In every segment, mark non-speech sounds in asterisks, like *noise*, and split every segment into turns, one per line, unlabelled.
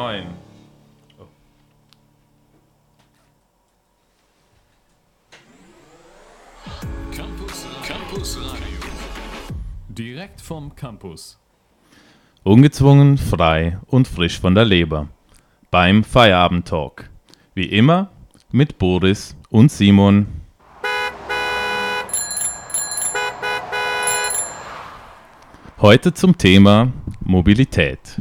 neun. Oh.
Campus, Campus Radio. Direkt vom Campus.
Ungezwungen, frei und frisch von der Leber. Beim Feierabend-Talk. Wie immer mit Boris und Simon. Heute zum Thema Mobilität.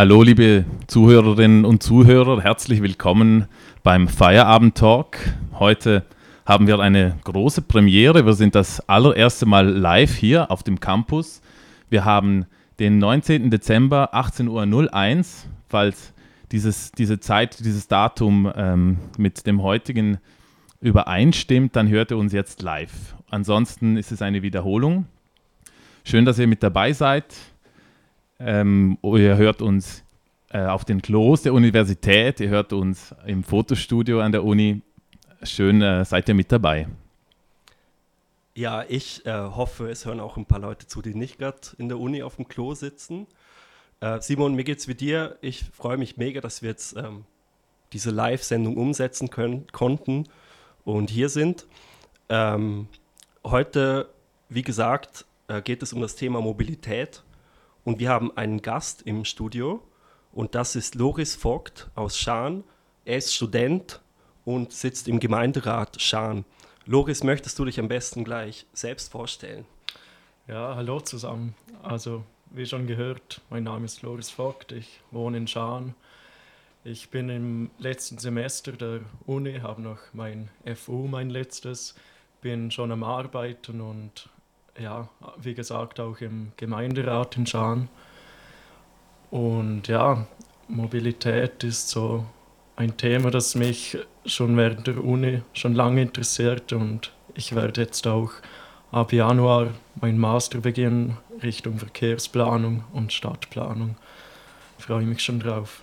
Hallo liebe Zuhörerinnen und Zuhörer, herzlich willkommen beim Feierabend Talk. Heute haben wir eine große Premiere. Wir sind das allererste Mal live hier auf dem Campus. Wir haben den 19. Dezember 18.01 Uhr, falls dieses, diese Zeit, dieses Datum ähm, mit dem heutigen übereinstimmt, dann hört ihr uns jetzt live. Ansonsten ist es eine Wiederholung. Schön, dass ihr mit dabei seid. Ähm, ihr hört uns äh, auf den Klos der Universität, ihr hört uns im Fotostudio an der Uni. Schön, äh, seid ihr mit dabei.
Ja, ich äh, hoffe, es hören auch ein paar Leute zu, die nicht gerade in der Uni auf dem Klo sitzen. Äh, Simon, mir geht's wie dir. Ich freue mich mega, dass wir jetzt ähm, diese Live-Sendung umsetzen können, konnten und hier sind. Ähm, heute, wie gesagt, äh, geht es um das Thema Mobilität und wir haben einen Gast im Studio und das ist Loris Vogt aus Schaan. Er ist Student und sitzt im Gemeinderat Schaan. Loris, möchtest du dich am besten gleich selbst vorstellen?
Ja, hallo zusammen. Also, wie schon gehört, mein Name ist Loris Vogt, ich wohne in Schaan. Ich bin im letzten Semester der Uni, habe noch mein FU, mein letztes, bin schon am Arbeiten und ja, wie gesagt, auch im Gemeinderat in Schaan. Und ja, Mobilität ist so ein Thema, das mich schon während der Uni schon lange interessiert und ich werde jetzt auch ab Januar mein Master beginnen Richtung Verkehrsplanung und Stadtplanung. Ich freue mich schon drauf.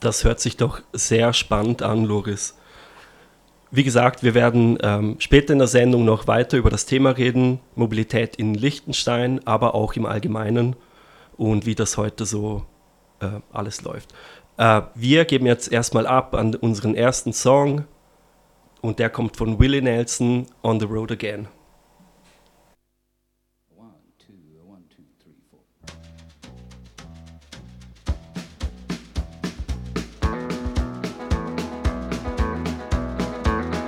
Das hört sich doch sehr spannend an, Loris. Wie gesagt, wir werden ähm, später in der Sendung noch weiter über das Thema reden, Mobilität in Liechtenstein, aber auch im Allgemeinen und wie das heute so äh, alles läuft. Äh, wir geben jetzt erstmal ab an unseren ersten Song und der kommt von Willie Nelson, On the Road Again.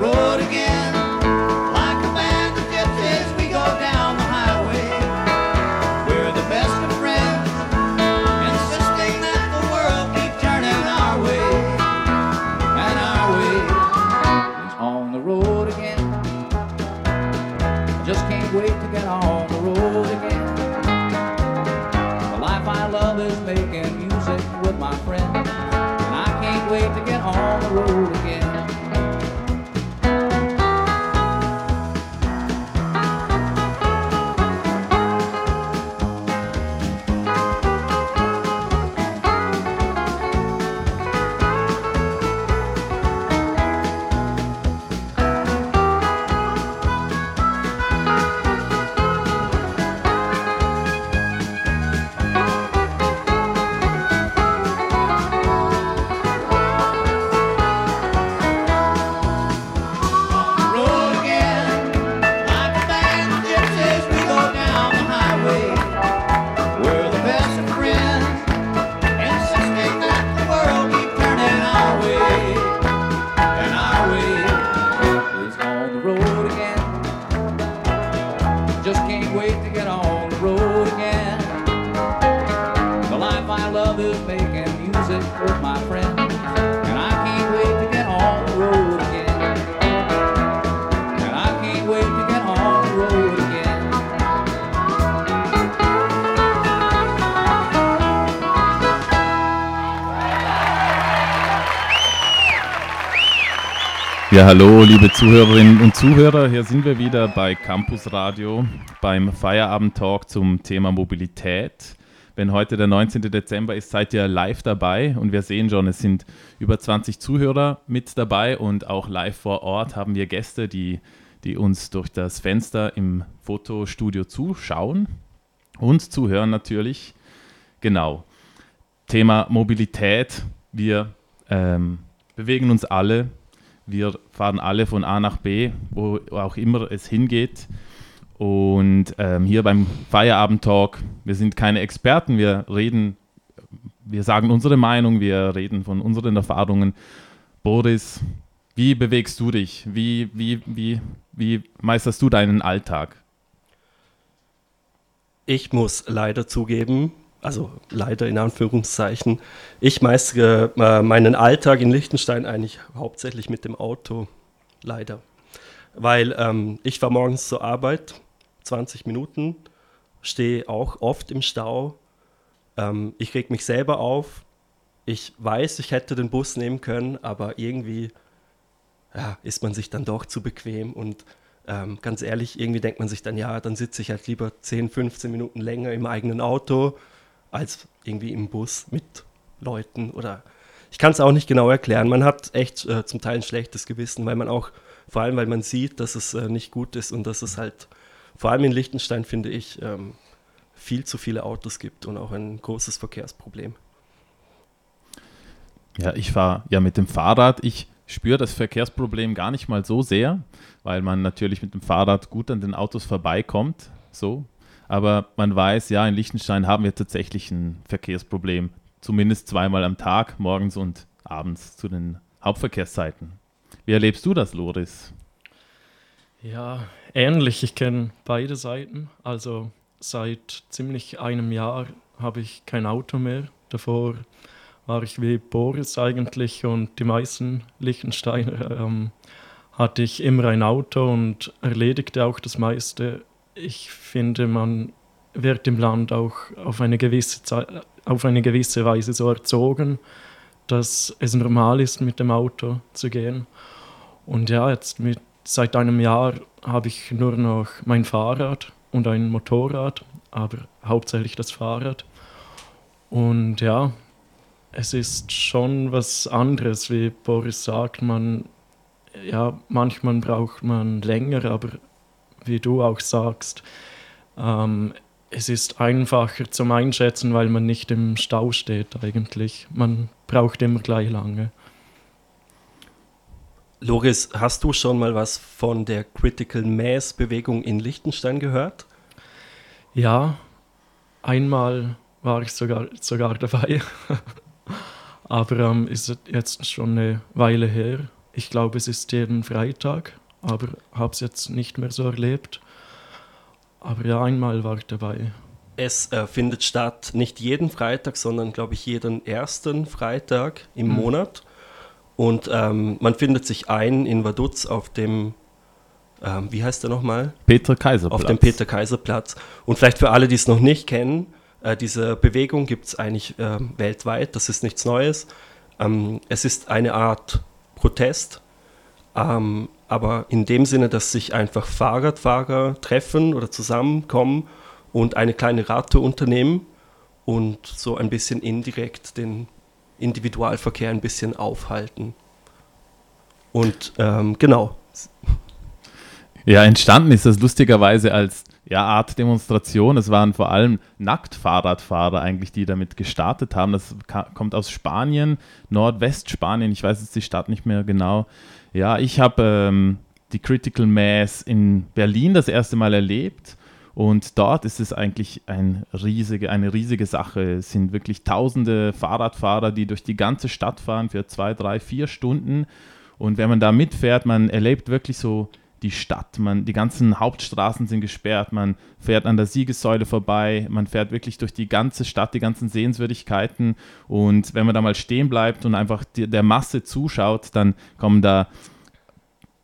road again.
Ja, hallo, liebe Zuhörerinnen und Zuhörer. Hier sind wir wieder bei Campus Radio beim Feierabend Talk zum Thema Mobilität. Wenn heute der 19. Dezember ist, seid ihr live dabei und wir sehen schon, es sind über 20 Zuhörer mit dabei und auch live vor Ort haben wir Gäste, die, die uns durch das Fenster im Fotostudio zuschauen und zuhören natürlich. Genau. Thema Mobilität. Wir ähm, bewegen uns alle wir fahren alle von A nach B, wo auch immer es hingeht. Und ähm, hier beim Feierabend-Talk, wir sind keine Experten, wir reden, wir sagen unsere Meinung, wir reden von unseren Erfahrungen. Boris, wie bewegst du dich? Wie, wie, wie, wie meisterst du deinen Alltag?
Ich muss leider zugeben, also leider in Anführungszeichen, ich meistere äh, meinen Alltag in Liechtenstein eigentlich hauptsächlich mit dem Auto. Leider. Weil ähm, ich fahre morgens zur Arbeit, 20 Minuten, stehe auch oft im Stau. Ähm, ich reg mich selber auf. Ich weiß, ich hätte den Bus nehmen können, aber irgendwie ja, ist man sich dann doch zu bequem und ähm, ganz ehrlich, irgendwie denkt man sich dann, ja, dann sitze ich halt lieber 10, 15 Minuten länger im eigenen Auto, als irgendwie im Bus mit Leuten oder ich kann es auch nicht genau erklären. Man hat echt äh, zum Teil ein schlechtes Gewissen, weil man auch, vor allem weil man sieht, dass es äh, nicht gut ist und dass es halt, vor allem in Liechtenstein finde ich, ähm, viel zu viele Autos gibt und auch ein großes Verkehrsproblem.
Ja, ich fahre ja mit dem Fahrrad. Ich spüre das Verkehrsproblem gar nicht mal so sehr, weil man natürlich mit dem Fahrrad gut an den Autos vorbeikommt. So, aber man weiß, ja, in Liechtenstein haben wir tatsächlich ein Verkehrsproblem. Zumindest zweimal am Tag, morgens und abends zu den Hauptverkehrszeiten. Wie erlebst du das, Loris?
Ja, ähnlich. Ich kenne beide Seiten. Also seit ziemlich einem Jahr habe ich kein Auto mehr. Davor war ich wie Boris eigentlich und die meisten Liechtensteiner ähm, hatte ich immer ein Auto und erledigte auch das meiste ich finde, man wird im Land auch auf eine gewisse, auf eine gewisse Weise so erzogen, dass es normal ist, mit dem Auto zu gehen. Und ja, jetzt mit, seit einem Jahr habe ich nur noch mein Fahrrad und ein Motorrad, aber hauptsächlich das Fahrrad. Und ja, es ist schon was anderes, wie Boris sagt. Man, ja, manchmal braucht man länger, aber wie du auch sagst, ähm, es ist einfacher zum Einschätzen, weil man nicht im Stau steht eigentlich. Man braucht immer gleich lange.
Loris, hast du schon mal was von der Critical Mass Bewegung in Liechtenstein gehört?
Ja, einmal war ich sogar, sogar dabei. *laughs* Aber ähm, ist jetzt schon eine Weile her. Ich glaube, es ist jeden Freitag aber habe es jetzt nicht mehr so erlebt. Aber ja, einmal war ich dabei.
Es äh, findet statt nicht jeden Freitag, sondern glaube ich jeden ersten Freitag im mhm. Monat. Und ähm, man findet sich ein in Vaduz auf dem, ähm, wie heißt der nochmal?
Peter Kaiserplatz.
Auf dem Peter Kaiserplatz. Und vielleicht für alle, die es noch nicht kennen, äh, diese Bewegung gibt es eigentlich äh, weltweit, das ist nichts Neues. Ähm, es ist eine Art Protest ähm, aber in dem Sinne, dass sich einfach Fahrradfahrer treffen oder zusammenkommen und eine kleine Radtour unternehmen und so ein bisschen indirekt den Individualverkehr ein bisschen aufhalten. Und ähm, genau.
Ja, entstanden ist das lustigerweise als ja, Art Demonstration. Es waren vor allem Nacktfahrradfahrer eigentlich, die damit gestartet haben. Das kommt aus Spanien, Nordwestspanien. Ich weiß jetzt die Stadt nicht mehr genau. Ja, ich habe ähm, die Critical Mass in Berlin das erste Mal erlebt. Und dort ist es eigentlich ein riesige, eine riesige Sache. Es sind wirklich tausende Fahrradfahrer, die durch die ganze Stadt fahren für zwei, drei, vier Stunden. Und wenn man da mitfährt, man erlebt wirklich so die Stadt. Man, die ganzen Hauptstraßen sind gesperrt. Man fährt an der Siegessäule vorbei. Man fährt wirklich durch die ganze Stadt, die ganzen Sehenswürdigkeiten. Und wenn man da mal stehen bleibt und einfach die, der Masse zuschaut, dann kommen da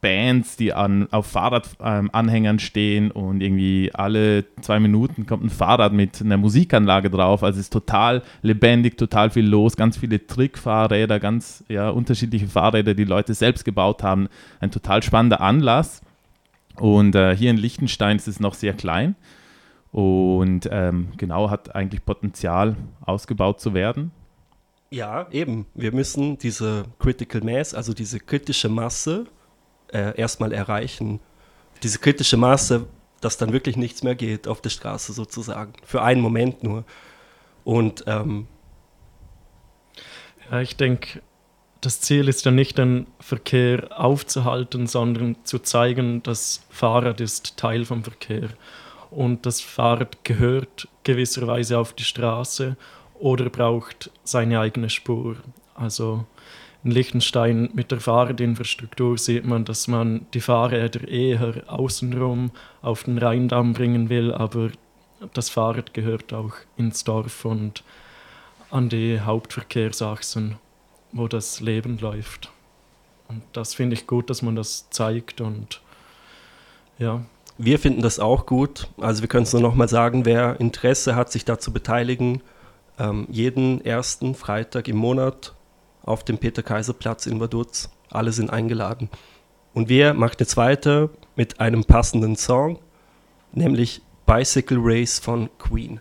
Bands, die an, auf Fahrradanhängern stehen und irgendwie alle zwei Minuten kommt ein Fahrrad mit einer Musikanlage drauf. Also es ist total lebendig, total viel los, ganz viele Trickfahrräder, ganz ja, unterschiedliche Fahrräder, die Leute selbst gebaut haben. Ein total spannender Anlass. Und äh, hier in Liechtenstein ist es noch sehr klein und ähm, genau hat eigentlich Potenzial ausgebaut zu werden.
Ja, eben. Wir müssen diese Critical Mass, also diese kritische Masse, äh, erstmal erreichen. Diese kritische Masse, dass dann wirklich nichts mehr geht auf der Straße sozusagen. Für einen Moment nur. Und ähm,
Ja, ich denke, das Ziel ist ja nicht, den Verkehr aufzuhalten, sondern zu zeigen, das Fahrrad ist Teil vom Verkehr. Und das Fahrrad gehört gewisserweise auf die Straße oder braucht seine eigene Spur. Also in Liechtenstein mit der Fahrradinfrastruktur sieht man, dass man die Fahrräder eher außenrum auf den Rheindamm bringen will, aber das Fahrrad gehört auch ins Dorf und an die Hauptverkehrsachsen, wo das Leben läuft. Und das finde ich gut, dass man das zeigt und ja,
wir finden das auch gut. Also wir können es nur noch mal sagen, wer Interesse hat, sich da zu beteiligen, ähm, jeden ersten Freitag im Monat auf dem Peter-Kaiser-Platz in Vaduz. Alle sind eingeladen. Und wir machen jetzt weiter mit einem passenden Song, nämlich Bicycle Race von Queen.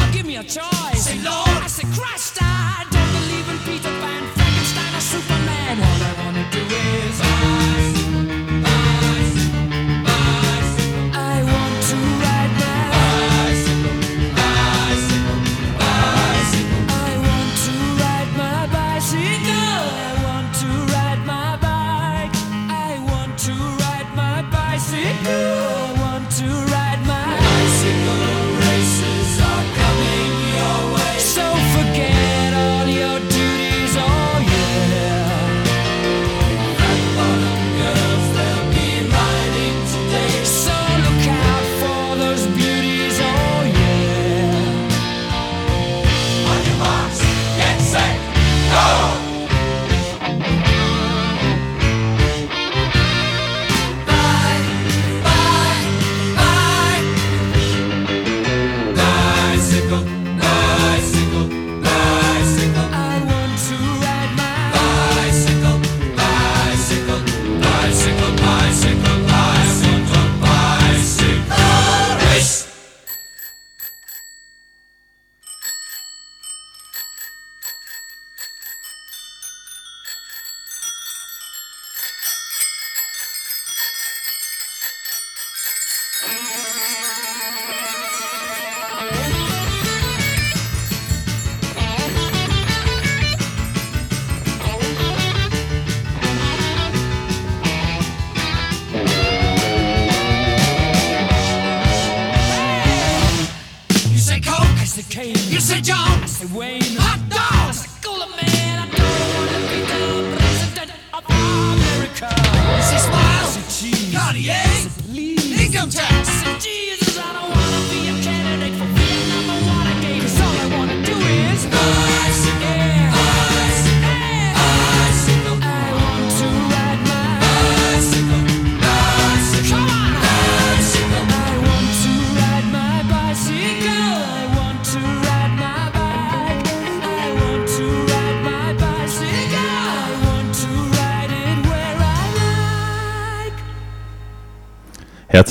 give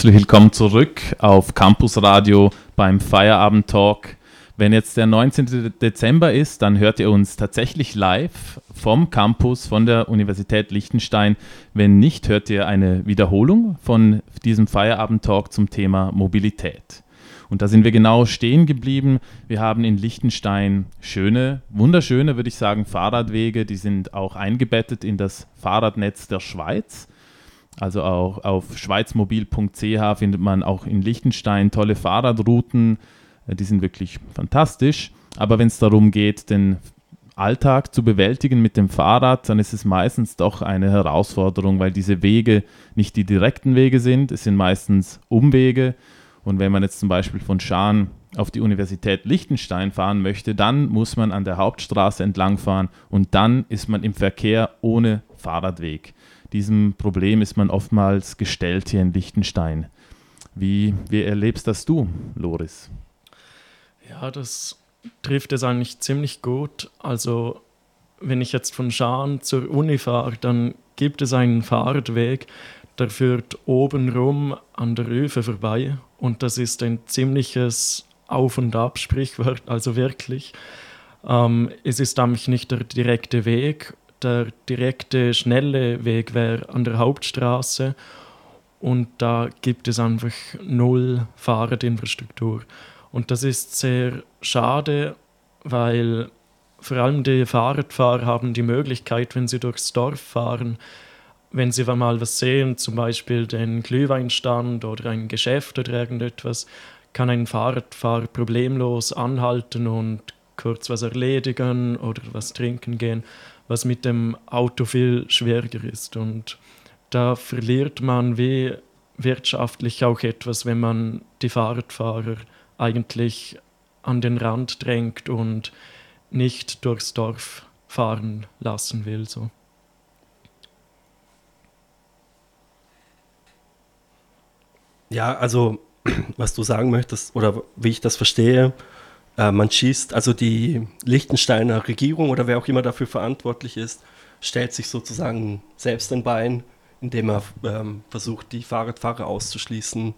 Herzlich willkommen zurück auf Campus Radio beim Feierabend Talk. Wenn jetzt der 19. Dezember ist, dann hört ihr uns tatsächlich live vom Campus von der Universität Liechtenstein. Wenn nicht, hört ihr eine Wiederholung von diesem Feierabend Talk zum Thema Mobilität. Und da sind wir genau stehen geblieben. Wir haben in Liechtenstein schöne, wunderschöne, würde ich sagen, Fahrradwege. Die sind auch eingebettet in das Fahrradnetz der Schweiz. Also auch auf schweizmobil.ch findet man auch in Liechtenstein tolle Fahrradrouten. Äh, Die sind wirklich fantastisch. Aber wenn es darum geht, den Alltag zu bewältigen mit dem Fahrrad, dann ist es meistens doch eine Herausforderung, weil diese Wege nicht die direkten Wege sind. Es sind meistens Umwege. Und wenn man jetzt zum Beispiel von Schaan auf die Universität Liechtenstein fahren möchte, dann muss man an der Hauptstraße entlang fahren und dann ist man im Verkehr ohne Fahrradweg. Diesem Problem ist man oftmals gestellt hier in Liechtenstein. Wie, wie erlebst das du, Loris?
Ja, das trifft es eigentlich ziemlich gut. Also, wenn ich jetzt von Schaan zur Uni fahre, dann gibt es einen Fahrradweg, der führt oben rum an der Öfe vorbei. Und das ist ein ziemliches Auf und Ab, Sprichwort, also wirklich. Ähm, es ist nämlich nicht der direkte Weg. Der direkte, schnelle Weg wäre an der Hauptstraße. Und da gibt es einfach null Fahrradinfrastruktur. Und das ist sehr schade, weil vor allem die Fahrradfahrer haben die Möglichkeit, wenn sie durchs Dorf fahren, wenn sie mal was sehen, zum Beispiel den Glühweinstand oder ein Geschäft oder irgendetwas, kann ein Fahrradfahrer problemlos anhalten und kurz was erledigen oder was trinken gehen, was mit dem Auto viel schwieriger ist. Und da verliert man wie wirtschaftlich auch etwas, wenn man die Fahrradfahrer eigentlich an den Rand drängt und nicht durchs Dorf fahren lassen will. So.
Ja, also *clears throat* was du sagen möchtest oder wie ich das verstehe, äh, man schießt, also die Liechtensteiner Regierung oder wer auch immer dafür verantwortlich ist, stellt sich sozusagen selbst ein Bein, indem er ähm, versucht, die Fahrradfahrer auszuschließen.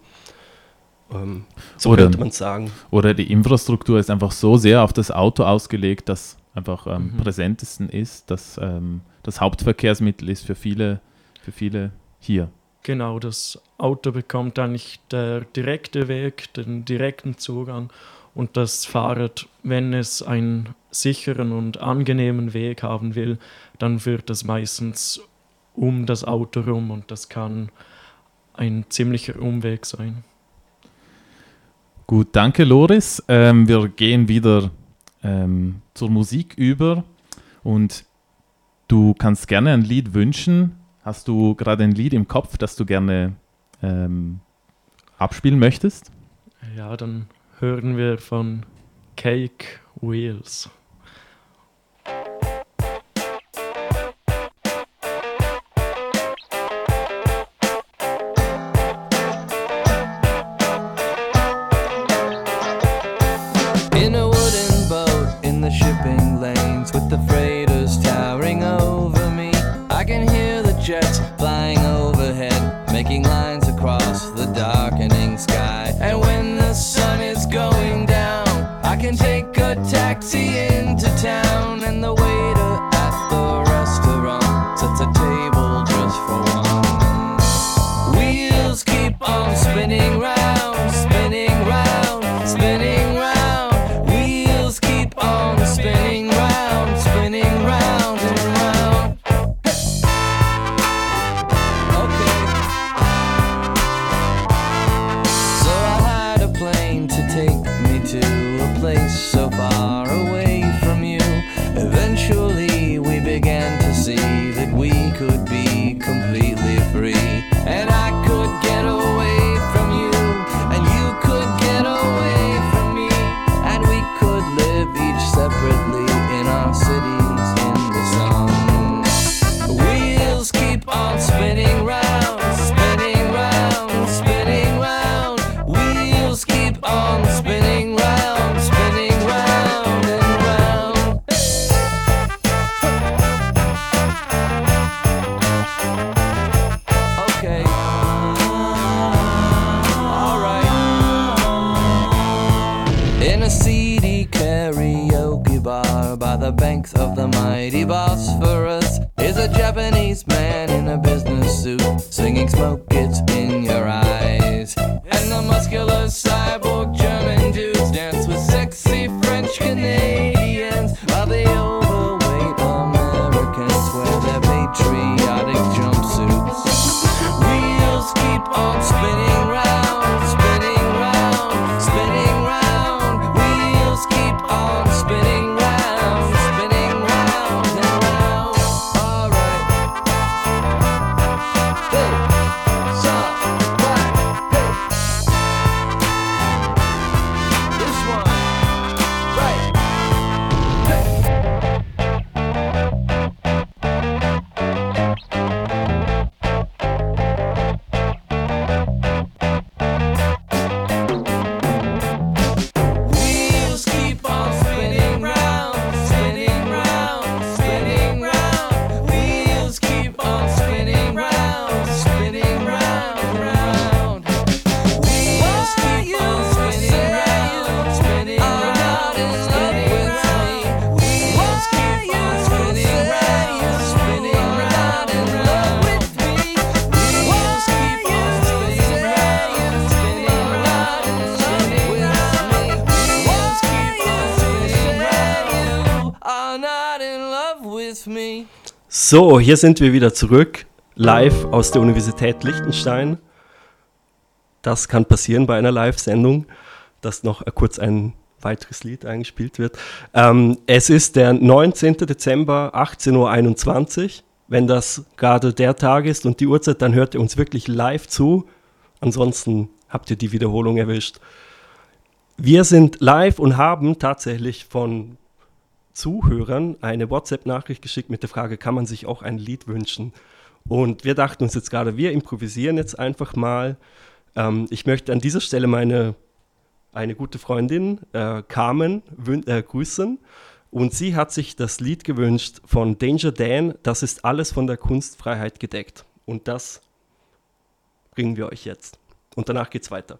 Ähm, so
Oder-
könnte man sagen.
Oder die Infrastruktur ist einfach so sehr auf das Auto ausgelegt, dass einfach am
Mhm.
präsentesten ist, dass ähm, das Hauptverkehrsmittel ist für viele, für viele hier.
Genau, das Auto bekommt eigentlich der direkte Weg, den direkten Zugang und das Fahrrad, wenn es einen sicheren und angenehmen Weg haben will, dann führt das meistens um das Auto rum und das kann ein ziemlicher Umweg sein.
Gut, danke Loris. Ähm, wir gehen wieder ähm, zur Musik über und du kannst gerne ein Lied wünschen. Hast du gerade ein Lied im Kopf, das du gerne ähm, abspielen möchtest?
Ja, dann hören wir von Cake Wheels.
in a seedy karaoke bar by the banks of the mighty Bosphorus is a Japanese man in a business suit singing Smoke Gets in Your Eyes. And the muscular cyborg German dudes dance with sexy French Canadians.
So, hier sind wir wieder zurück, live aus der Universität Liechtenstein. Das kann passieren bei einer Live-Sendung, dass noch kurz ein weiteres Lied eingespielt wird. Ähm, es ist der 19. Dezember, 18.21 Uhr. Wenn das gerade der Tag ist und die Uhrzeit, dann hört ihr uns wirklich live zu. Ansonsten habt ihr die Wiederholung erwischt. Wir sind live und haben tatsächlich von Zuhörern eine WhatsApp-Nachricht geschickt mit der Frage, kann man sich auch ein Lied wünschen? Und wir dachten uns jetzt gerade, wir improvisieren jetzt einfach mal. Ähm, ich möchte an dieser Stelle meine eine gute Freundin, äh, Carmen, äh, grüßen. Und sie hat sich das Lied gewünscht von Danger Dan, das ist alles von der Kunstfreiheit gedeckt. Und das bringen wir euch jetzt. Und danach geht's weiter.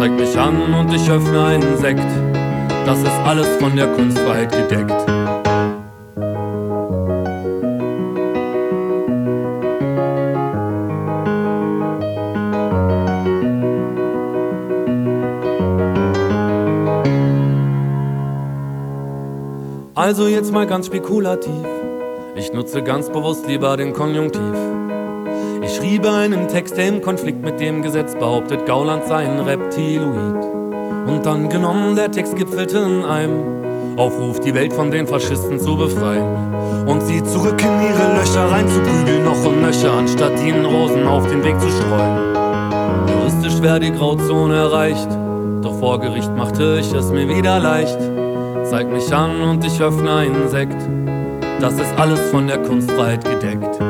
Zeig mich an und ich öffne einen Sekt. Das ist alles von der Kunstfreiheit gedeckt. Also jetzt mal ganz spekulativ. Ich nutze ganz bewusst lieber den Konjunktiv. Schriebe einen Text, der im Konflikt mit dem Gesetz behauptet, Gauland sei ein Reptiloid. Und dann genommen, der Text gipfelte in einem Aufruf, die Welt von den Faschisten zu befreien. Und sie zurück in ihre Löcher reinzuprügeln, noch und nöcher, anstatt ihnen Rosen auf den Weg zu streuen. Juristisch wäre die Grauzone erreicht, doch vor Gericht machte ich es mir wieder leicht. Zeig mich an und ich öffne einen Sekt. Das ist alles von der Kunstfreiheit gedeckt.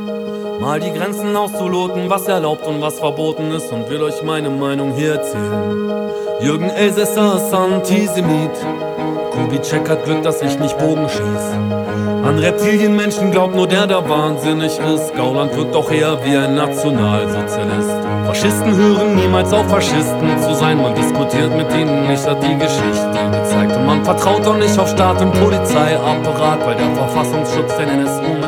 Mal die Grenzen auszuloten, was erlaubt und was verboten ist und will euch meine Meinung hier erzählen. Jürgen Elsässer ist Antisemit. Kubitschek hat Glück, dass ich nicht Bogen schieß. An Reptilienmenschen glaubt nur der, der wahnsinnig ist. Gauland wirkt doch eher wie ein Nationalsozialist. Faschisten hören niemals auf, Faschisten zu sein. Man diskutiert mit ihnen nicht, hat die Geschichte gezeigt. Und man vertraut doch nicht auf Staat und Polizeiapparat, weil der Verfassungsschutz den NSU.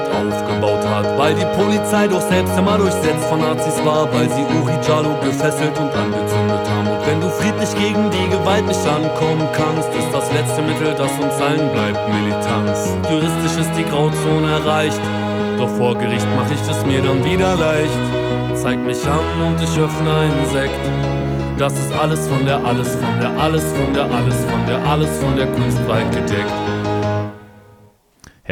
Weil die Polizei doch selbst immer durchsetzt von Nazis war, weil sie Uri Jalo gefesselt und angezündet haben. Und wenn du friedlich gegen die Gewalt nicht ankommen kannst, ist das letzte Mittel, das uns allen bleibt, Militanz. Juristisch ist die Grauzone erreicht, doch vor Gericht mach ich es mir dann wieder leicht. Zeig mich an und ich öffne einen Sekt. Das ist alles von der, alles von der, alles von der, alles von der, alles von der Kunstfreiheit gedeckt.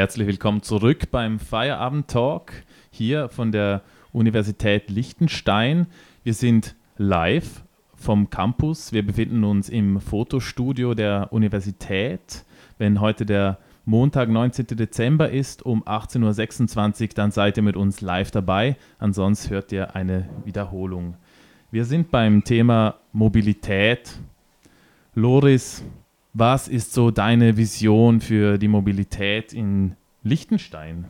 Herzlich willkommen zurück beim Feierabend Talk hier von der Universität Liechtenstein. Wir sind live vom Campus. Wir befinden uns im Fotostudio der Universität. Wenn heute der Montag, 19. Dezember ist um 18.26 Uhr, dann seid ihr mit uns live dabei. Ansonsten hört ihr eine Wiederholung. Wir sind beim Thema Mobilität. Loris, was ist so deine Vision für die Mobilität in Liechtenstein?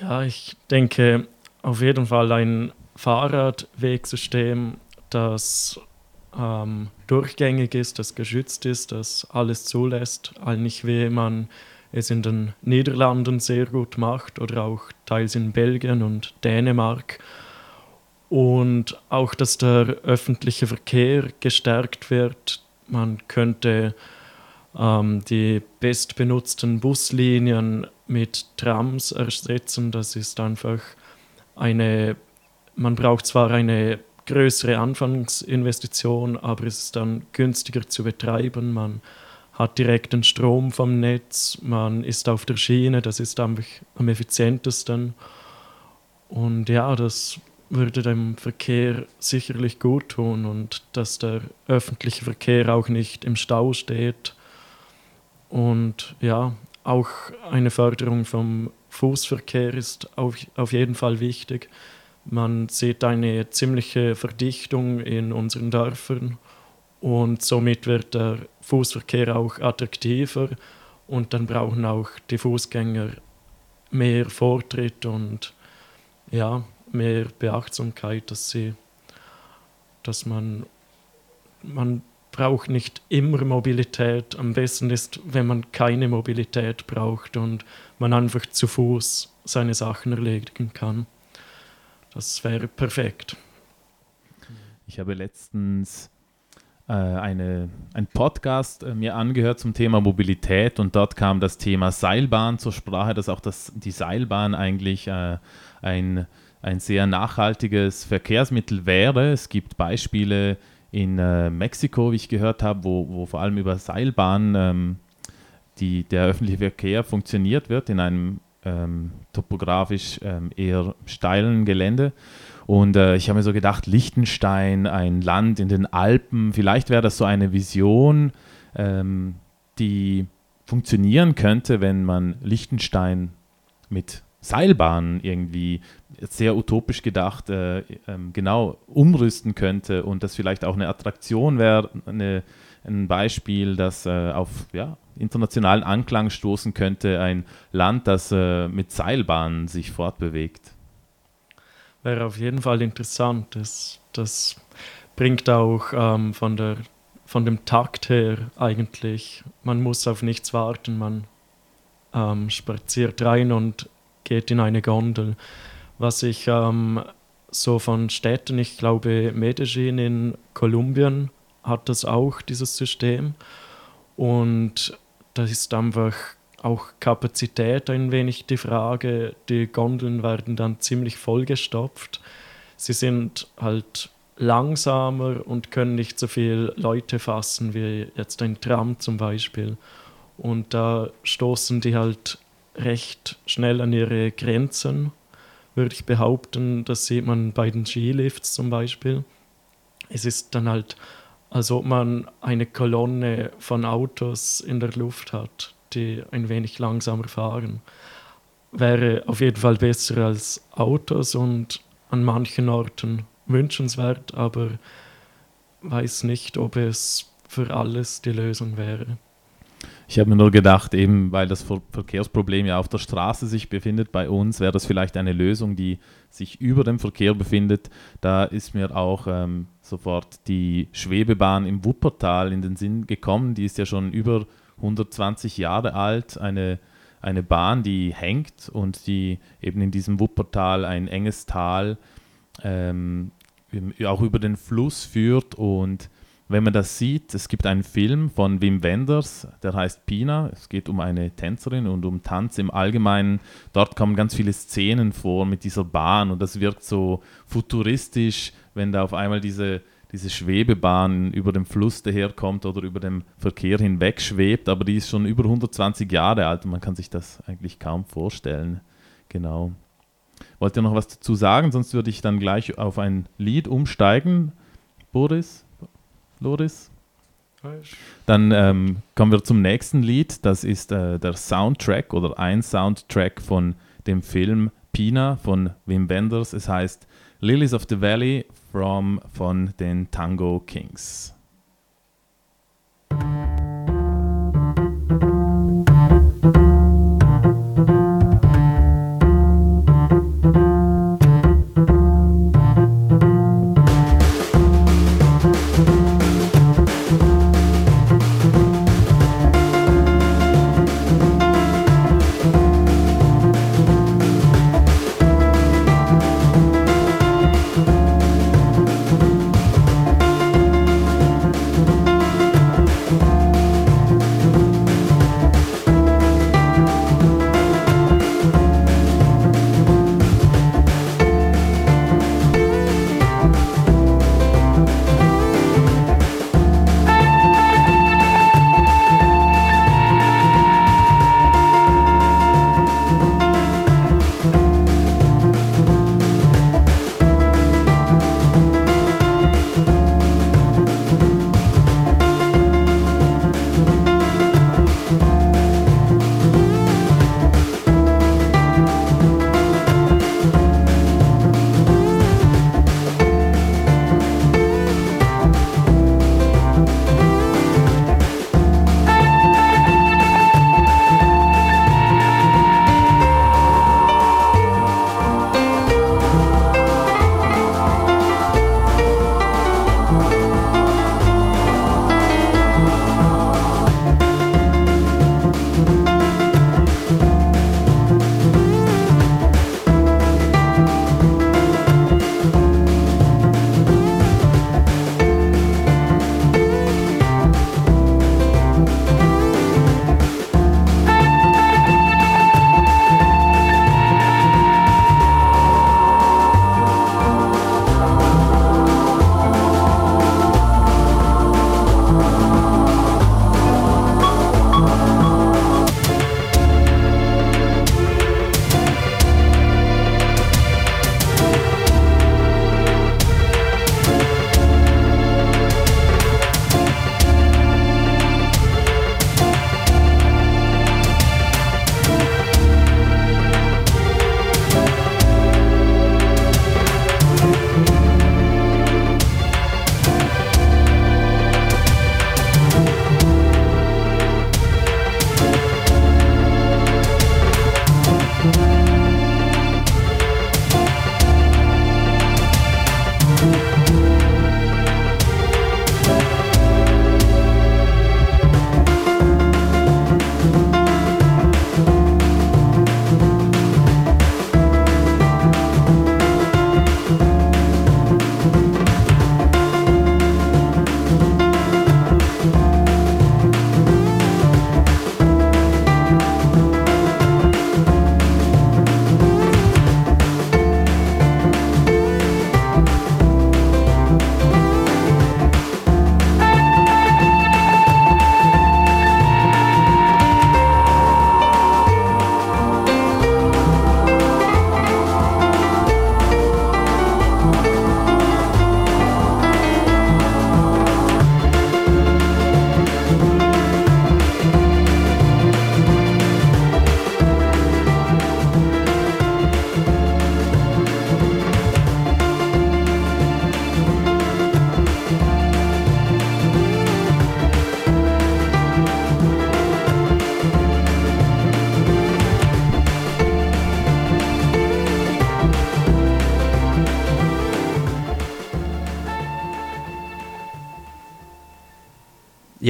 Ja, ich denke auf jeden Fall ein Fahrradwegsystem, das ähm, durchgängig ist, das geschützt ist, das alles zulässt, eigentlich wie man es in den Niederlanden sehr gut macht oder auch teils in Belgien und Dänemark. Und auch, dass der öffentliche Verkehr gestärkt wird. Man könnte ähm, die bestbenutzten Buslinien mit Trams ersetzen. Das ist einfach eine, man braucht zwar eine größere Anfangsinvestition, aber es ist dann günstiger zu betreiben. Man hat direkten Strom vom Netz, man ist auf der Schiene, das ist einfach am effizientesten. Und ja, das würde dem Verkehr sicherlich gut tun und dass der öffentliche Verkehr auch nicht im Stau steht. Und ja, auch eine Förderung vom Fußverkehr ist auf, auf jeden Fall wichtig. Man sieht eine ziemliche Verdichtung in unseren Dörfern und somit wird der Fußverkehr auch attraktiver und dann brauchen auch die Fußgänger mehr Vortritt und ja, mehr Beachtsamkeit, dass sie, dass man, man braucht nicht immer Mobilität. Am besten ist, wenn man keine Mobilität braucht und man einfach zu Fuß seine Sachen erledigen kann. Das wäre perfekt.
Ich habe letztens äh, eine, einen Podcast äh, mir angehört zum Thema Mobilität und dort kam das Thema Seilbahn zur Sprache, dass auch das, die Seilbahn eigentlich äh, ein, ein sehr nachhaltiges Verkehrsmittel wäre. Es gibt Beispiele in äh, Mexiko, wie ich gehört habe, wo, wo vor allem über Seilbahn ähm, die, der öffentliche Verkehr funktioniert wird in einem ähm, topografisch ähm, eher steilen Gelände. Und äh, ich habe mir so gedacht, Liechtenstein, ein Land in den Alpen, vielleicht wäre das so eine Vision, ähm, die funktionieren könnte, wenn man Liechtenstein mit Seilbahnen irgendwie sehr utopisch gedacht äh, ähm, genau umrüsten könnte und das vielleicht auch eine Attraktion wäre, eine, ein Beispiel, das äh, auf ja, internationalen Anklang stoßen könnte, ein Land, das äh, mit Seilbahnen sich fortbewegt.
Wäre auf jeden Fall interessant. Das, das bringt auch ähm, von, der, von dem Takt her eigentlich, man muss auf nichts warten, man ähm, spaziert rein und geht in eine Gondel. Was ich ähm, so von Städten, ich glaube Medellin in Kolumbien hat das auch, dieses System. Und da ist einfach auch Kapazität ein wenig die Frage. Die Gondeln werden dann ziemlich vollgestopft. Sie sind halt langsamer und können nicht so viele Leute fassen wie jetzt ein Tram zum Beispiel. Und da stoßen die halt recht schnell an ihre Grenzen, würde ich behaupten. Das sieht man bei den Skilifts zum Beispiel. Es ist dann halt, als ob man eine Kolonne von Autos in der Luft hat, die ein wenig langsamer fahren. Wäre auf jeden Fall besser als Autos und an manchen Orten wünschenswert, aber weiß nicht, ob es für alles die Lösung wäre.
Ich habe mir nur gedacht, eben weil das Ver Verkehrsproblem ja auf der Straße sich befindet bei uns, wäre das vielleicht eine Lösung, die sich über dem Verkehr befindet. Da ist mir auch ähm, sofort die Schwebebahn im Wuppertal in den Sinn gekommen. Die ist ja schon über 120 Jahre alt. Eine, eine Bahn, die hängt und die eben in diesem Wuppertal ein enges Tal ähm, auch über den Fluss führt und wenn man das sieht, es gibt einen Film von Wim Wenders, der heißt Pina. Es geht um eine Tänzerin und um Tanz im Allgemeinen. Dort kommen ganz viele Szenen vor mit dieser Bahn und das wirkt so futuristisch, wenn da auf einmal diese, diese Schwebebahn über dem Fluss daherkommt oder über dem Verkehr hinweg schwebt. Aber die ist schon über 120 Jahre alt und man kann sich das eigentlich kaum vorstellen. Genau. Wollt ihr noch was dazu sagen? Sonst würde ich dann gleich auf ein Lied umsteigen. Boris? Loris? Dann ähm, kommen wir zum nächsten Lied. Das ist äh, der Soundtrack oder ein Soundtrack von dem Film Pina von Wim Wenders. Es heißt Lilies of the Valley from, von den Tango Kings.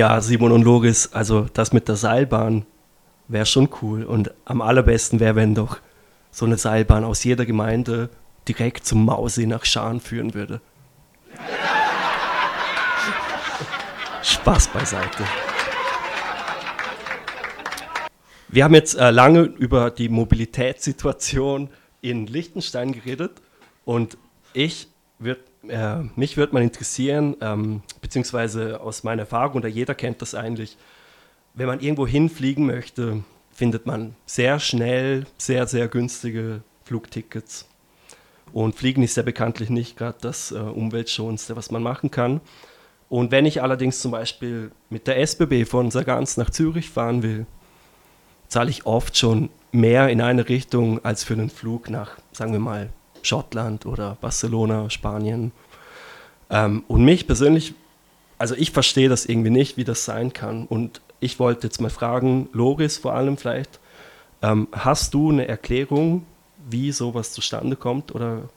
Ja, Simon und Loris, also das mit der Seilbahn wäre schon cool. Und am allerbesten wäre, wenn doch so eine Seilbahn aus jeder Gemeinde direkt zum Mausee nach Schaan führen würde. Spaß beiseite. Wir haben jetzt äh, lange über die Mobilitätssituation in Liechtenstein geredet und ich würd, äh, mich würde mal interessieren, ähm, beziehungsweise aus meiner Erfahrung, oder jeder kennt das eigentlich, wenn man irgendwo hinfliegen möchte, findet man sehr schnell sehr, sehr günstige Flugtickets. Und Fliegen ist ja bekanntlich nicht gerade das äh, Umweltschonendste, was man machen kann. Und wenn ich allerdings zum Beispiel mit der SBB von Sargans nach Zürich fahren will, zahle ich oft schon mehr in eine Richtung als für einen Flug nach, sagen wir mal, Schottland oder Barcelona, Spanien. Ähm, und mich persönlich, also ich verstehe das irgendwie nicht, wie das sein kann. Und ich wollte jetzt mal fragen, Loris vor allem vielleicht, ähm, hast du eine Erklärung, wie sowas zustande kommt oder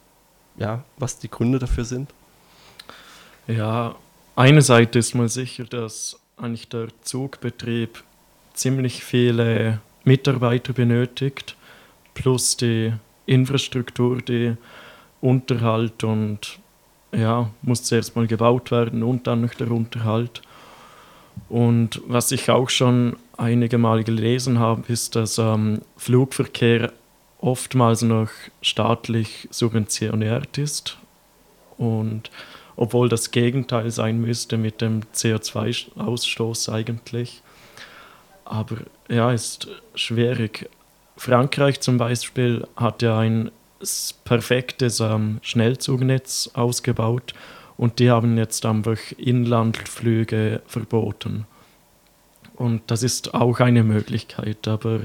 ja, was die Gründe dafür sind?
Ja, eine Seite ist mal sicher, dass eigentlich der Zugbetrieb ziemlich viele Mitarbeiter benötigt, plus die Infrastruktur, die Unterhalt und ja, muss zuerst mal gebaut werden und dann noch der Unterhalt. Und was ich auch schon einige Mal gelesen habe, ist, dass ähm, Flugverkehr oftmals noch staatlich subventioniert ist. Und obwohl das Gegenteil sein müsste mit dem CO2-Ausstoß eigentlich. Aber ja, ist schwierig. Frankreich zum Beispiel hat ja ein perfektes ähm, Schnellzugnetz ausgebaut und die haben jetzt einfach Inlandflüge verboten. Und das ist auch eine Möglichkeit, aber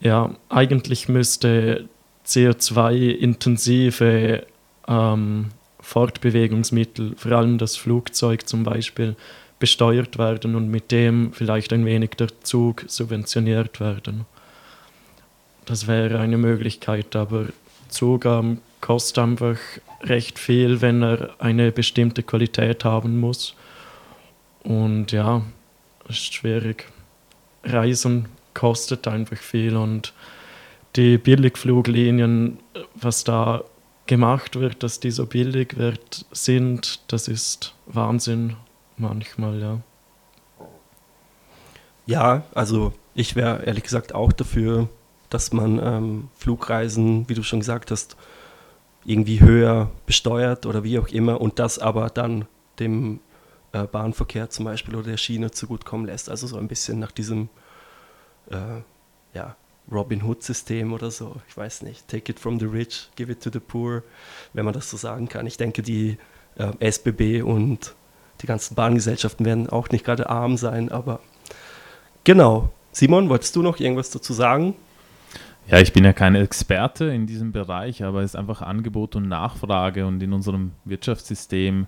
ja, eigentlich müsste CO2-intensive ähm, Fortbewegungsmittel, vor allem das Flugzeug zum Beispiel, besteuert werden und mit dem vielleicht ein wenig der Zug subventioniert werden. Das wäre eine Möglichkeit, aber Zug ähm, kostet einfach recht viel, wenn er eine bestimmte Qualität haben muss. Und ja, ist schwierig. Reisen kostet einfach viel und die Billigfluglinien, was da gemacht wird, dass die so billig wird, sind, das ist Wahnsinn manchmal, ja.
Ja, also ich wäre ehrlich gesagt auch dafür, dass man ähm, Flugreisen, wie du schon gesagt hast, irgendwie höher besteuert oder wie auch immer und das aber dann dem äh, Bahnverkehr zum Beispiel oder der Schiene zugutekommen lässt. Also so ein bisschen nach diesem äh, ja, Robin Hood-System oder so. Ich weiß nicht. Take it from the rich, give it to the poor, wenn man das so sagen kann. Ich denke, die äh, SBB und die ganzen Bahngesellschaften werden auch nicht gerade arm sein, aber genau. Simon, wolltest du noch irgendwas dazu sagen?
Ja, ich bin ja kein Experte in diesem Bereich, aber es ist einfach Angebot und Nachfrage und in unserem Wirtschaftssystem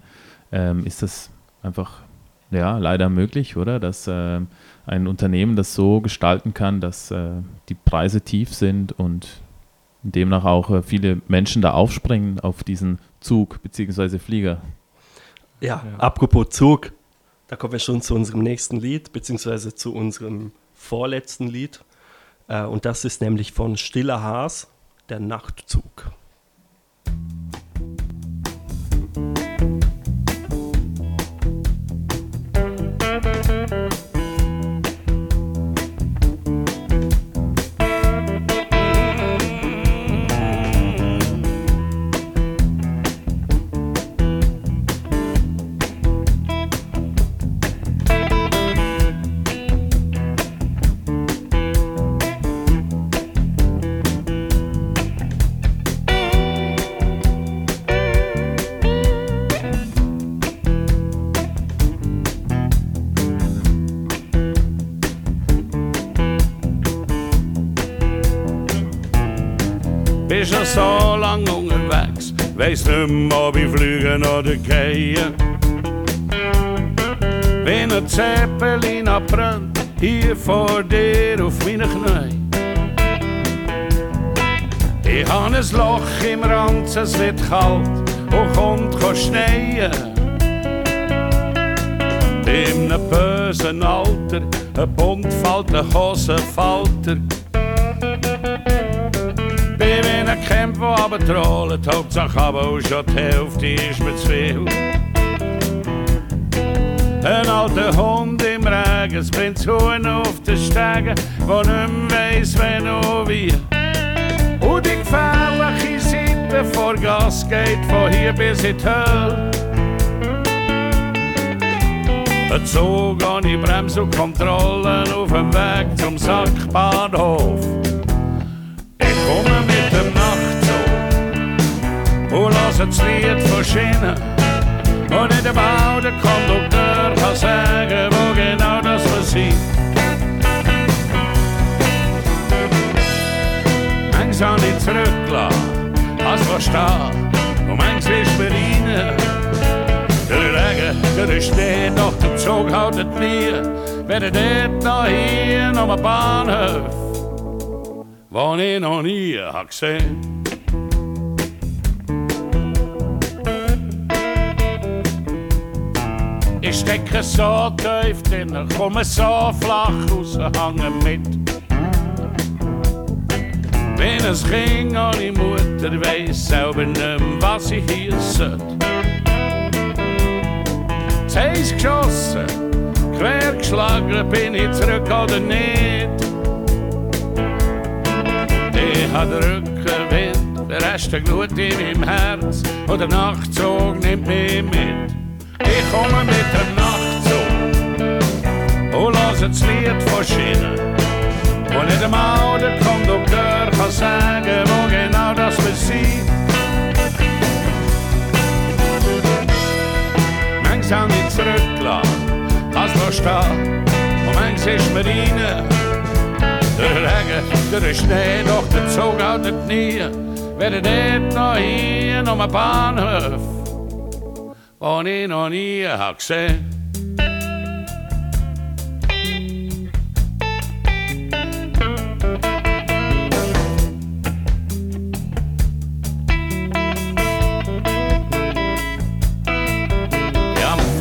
ähm, ist das einfach ja leider möglich, oder? Dass ähm, ein Unternehmen das so gestalten kann, dass äh, die Preise tief sind und demnach auch äh, viele Menschen da aufspringen auf diesen Zug bzw. Flieger.
Ja,
Ja.
apropos Zug, da kommen wir schon zu unserem nächsten Lied, beziehungsweise zu unserem vorletzten Lied. Äh, und das ist nämlich von Stiller Haas, der Nachtzug.
Unterwegs, weiss nicht mehr, ob ich fliegen oder gehen. Wenn ein Zeppelin abbrennt, hier vor dir auf meinen Knien. Ich habe ein Loch im Ranz, es wird kalt und kommt kann schneien. In einem bösen Alter, ein buntfalter Hosenfalter. Bin in Camp, wo runtertrollt, Hauptsache aber auch schon die Hälfte ist mir zu viel. Ein alter Hund im Regen, es bringt Huhn auf den Stegen, wo nicht mehr weiss, wenn und wie. Und die gefährliche Seite vor Gas geht von hier bis in die Hölle. Ein Zug ohne Bremse und Kontrollen auf dem Weg zum Sackbahnhof. Dem das Lied von Schienen. Und nicht einmal der Kondukteur kann sagen, wo genau das wir sind. Manchmal habe ich zurückgelassen, als wir stehen, und manchmal ist mir rein. Der Regen, der Schnee, doch der Zug haltet nie. Weder dort noch hier noch am Bahnhof, wo ich noch nie hab gesehen. Stecke so tief drin, komme so flach raus, hange mit. Wenn es ging an die Mutter, weiss selber mehr, was ich hier sollte. Es heisst geschossen, quer geschlagen, bin ich zurück oder nicht. Ich hab den Rückenwind, der Rest der Glut in meinem Herz und der Nachtzug nimmt mich mit. Ich komme mit dem Nachtzug und lasse das Lied von Schienen. Und nicht einmal der Kondukteur kann sagen, wo genau das wir sind. Manchmal habe ich zurückgelassen, als wir stehen. Und manchmal ist mir rein. Der Regen, der Schnee, doch der Zug haltet nie. Weder dort noch hier noch am Bahnhof, wo ich noch nie hab gesehen.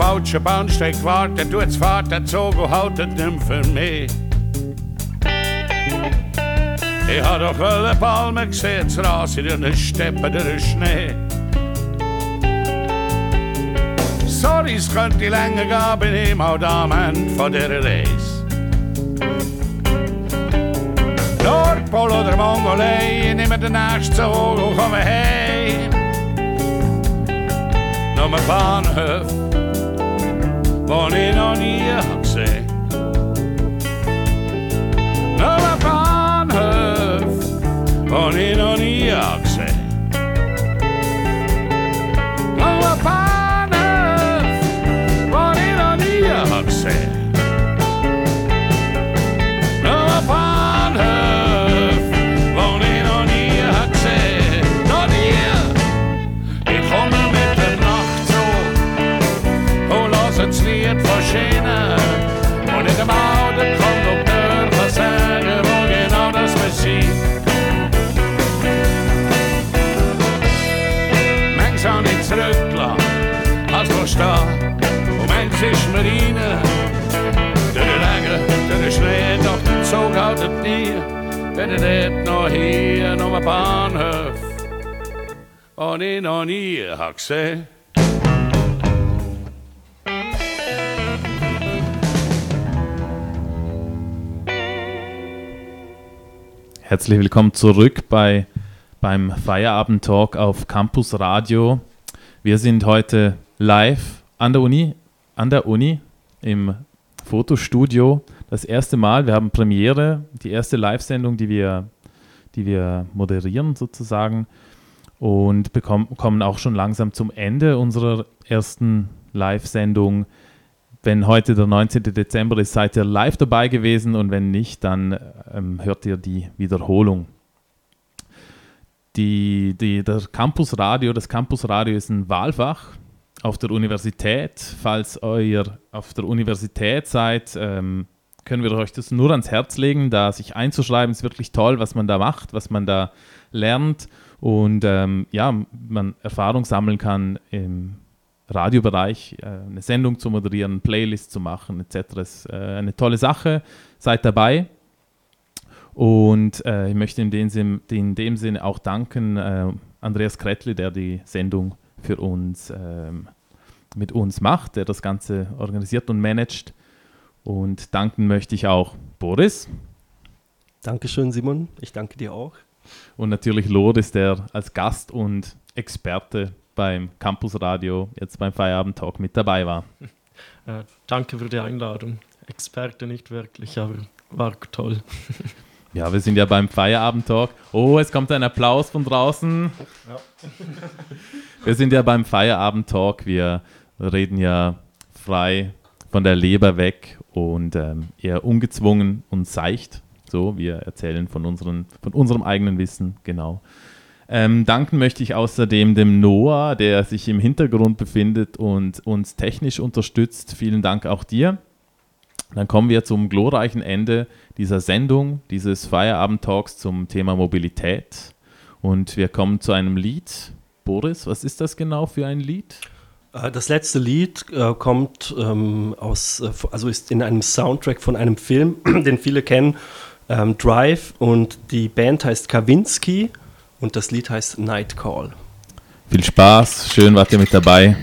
Ich falschen Bahnsteig gewartet, du jetzt fahrt der und haltet nicht für mich. Ich hab doch alle Palmen gesehen, das Rasen in den Steppen, der Schnee. Sorry, es könnte länger gehen, bin ich mal da am Ende von dieser Reise. Nordpol oder Mongolei, nimm den nächsten Zug und komme heim. Ein Bahnhof, wo ich noch nie hab gesehen. Noch ein Bahnhof, wo Und ist mir rein. Der Regen, der Schnee, doch der Zug haltet nie. Weder dort noch hier noch am Bahnhof, wo ich noch nie hab gesehen.
Herzlich willkommen zurück bei, beim Feierabend-Talk auf Campus Radio. Wir sind heute live an der Uni, an der Uni im Fotostudio. Das erste Mal, wir haben Premiere, die erste Live-Sendung, die wir, die wir moderieren sozusagen und bekommen, kommen auch schon langsam zum Ende unserer ersten Live-Sendung. Wenn heute der 19. Dezember ist, seid ihr live dabei gewesen und wenn nicht, dann ähm, hört ihr die Wiederholung. Die, die, der Campus Radio, das Campus Radio ist ein Wahlfach auf der Universität. Falls ihr auf der Universität seid, ähm, können wir euch das nur ans Herz legen, da sich einzuschreiben. ist wirklich toll, was man da macht, was man da lernt und ähm, ja, man Erfahrung sammeln kann im Radiobereich, äh, eine Sendung zu moderieren, Playlist zu machen etc. ist äh, eine tolle Sache. Seid dabei. Und äh, ich möchte in dem, Sinn, in dem Sinne auch danken äh, Andreas Kretli, der die Sendung für uns ähm, mit uns macht, der das Ganze organisiert und managt. Und danken möchte ich auch Boris
Dankeschön, Simon. Ich danke dir auch.
und natürlich Loris, der als Gast und Experte beim Campus Radio jetzt beim Feierabend Talk mit dabei war.
Äh, danke für die Einladung. Experte nicht wirklich, aber war toll. *laughs*
Ja, wir sind ja beim Feierabend Talk. Oh, es kommt ein Applaus von draußen. Wir sind ja beim Feierabend Talk. Wir reden ja frei von der Leber weg und ähm, eher ungezwungen und seicht. So, wir erzählen von, unseren, von unserem eigenen Wissen, genau. Ähm, danken möchte ich außerdem dem Noah, der sich im Hintergrund befindet und uns technisch unterstützt. Vielen Dank auch dir. Dann kommen wir zum glorreichen Ende dieser Sendung, dieses Feierabend-Talks zum Thema Mobilität. Und wir kommen zu einem Lied. Boris, was ist das genau für ein Lied?
Äh, Das letzte Lied äh, kommt ähm, aus, äh, also ist in einem Soundtrack von einem Film, *clears throat* den viele kennen, ähm, Drive. Und die Band heißt Kavinsky und das Lied heißt Night Call.
Viel Spaß, schön wart ihr mit dabei.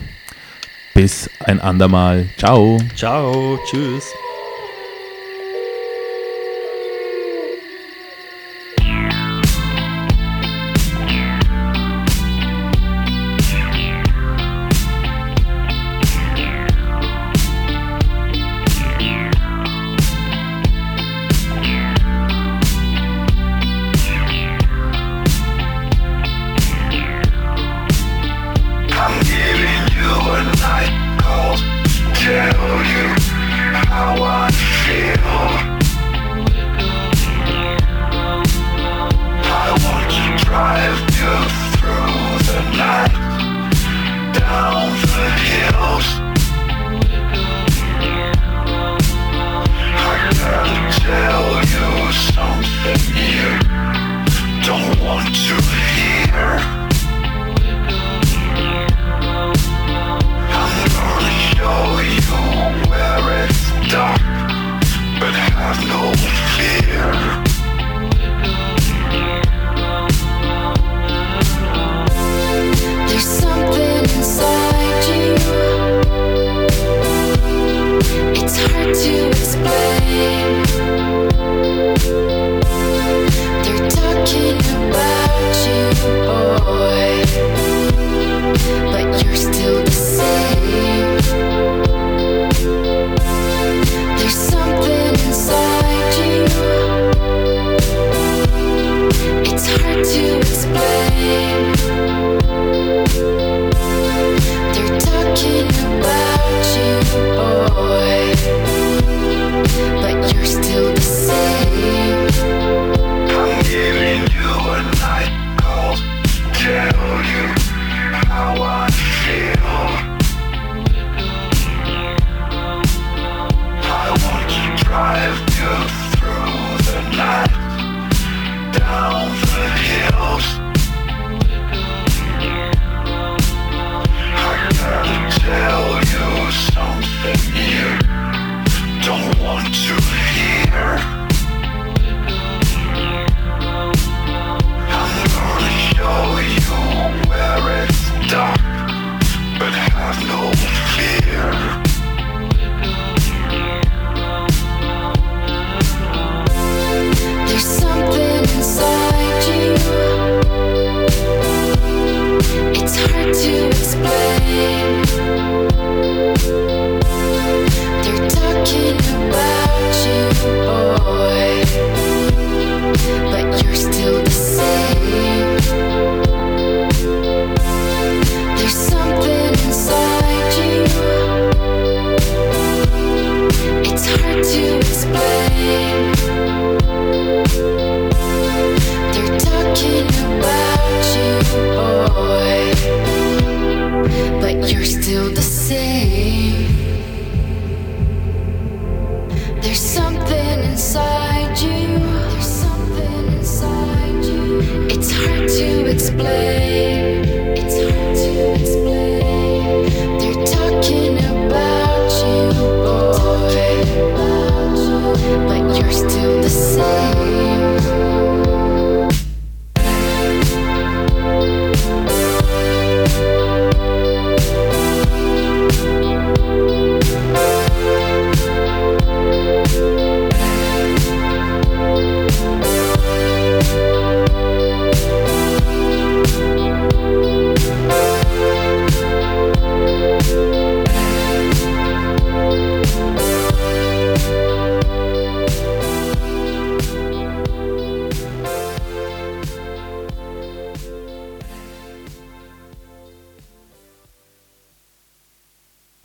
Bis ein andermal. Ciao.
Ciao, tschüss.